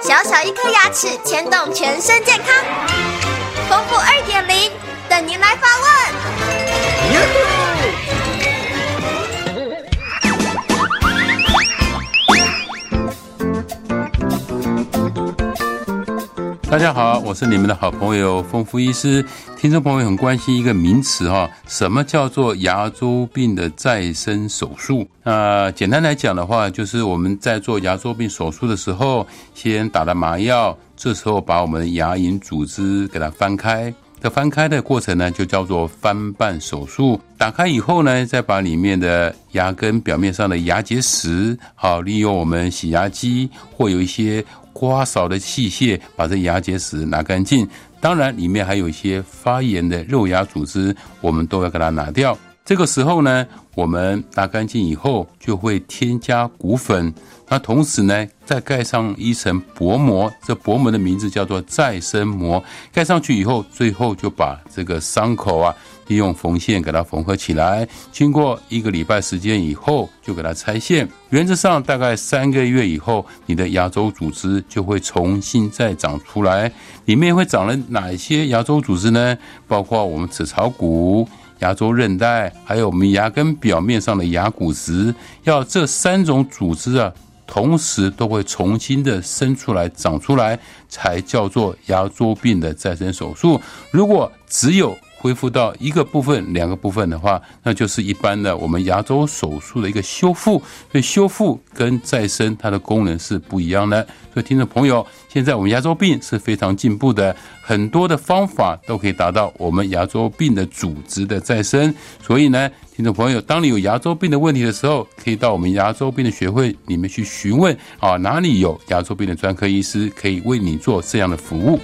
小小一颗牙齿牵动全身健康，丰富二点零等您来发问。大家好，我是你们的好朋友丰富医师。听众朋友很关心一个名词哈，什么叫做牙周病的再生手术？那简单来讲的话，就是我们在做牙周病手术的时候，先打了麻药，这时候把我们的牙龈组织给它翻开。这翻开的过程呢，就叫做翻瓣手术。打开以后呢，再把里面的牙根表面上的牙结石，好利用我们洗牙机或有一些刮勺的器械，把这牙结石拿干净。当然，里面还有一些发炎的肉芽组织，我们都要给它拿掉。这个时候呢，我们拿干净以后，就会添加骨粉。那同时呢，再盖上一层薄膜，这薄膜的名字叫做再生膜。盖上去以后，最后就把这个伤口啊，利用缝线给它缝合起来。经过一个礼拜时间以后，就给它拆线。原则上，大概三个月以后，你的牙周组织就会重新再长出来。里面会长了哪些牙周组织呢？包括我们齿槽骨。牙周韧带，还有我们牙根表面上的牙骨质，要这三种组织啊，同时都会重新的生出来、长出来，才叫做牙周病的再生手术。如果只有恢复到一个部分、两个部分的话，那就是一般的我们牙周手术的一个修复。所以修复跟再生它的功能是不一样的。所以听众朋友，现在我们牙周病是非常进步的，很多的方法都可以达到我们牙周病的组织的再生。所以呢，听众朋友，当你有牙周病的问题的时候，可以到我们牙周病的学会里面去询问啊，哪里有牙周病的专科医师可以为你做这样的服务。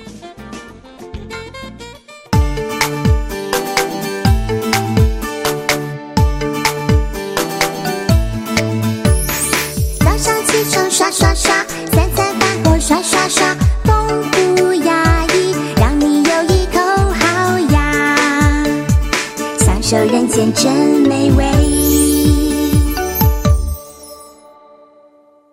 好牙，享受人间真美味。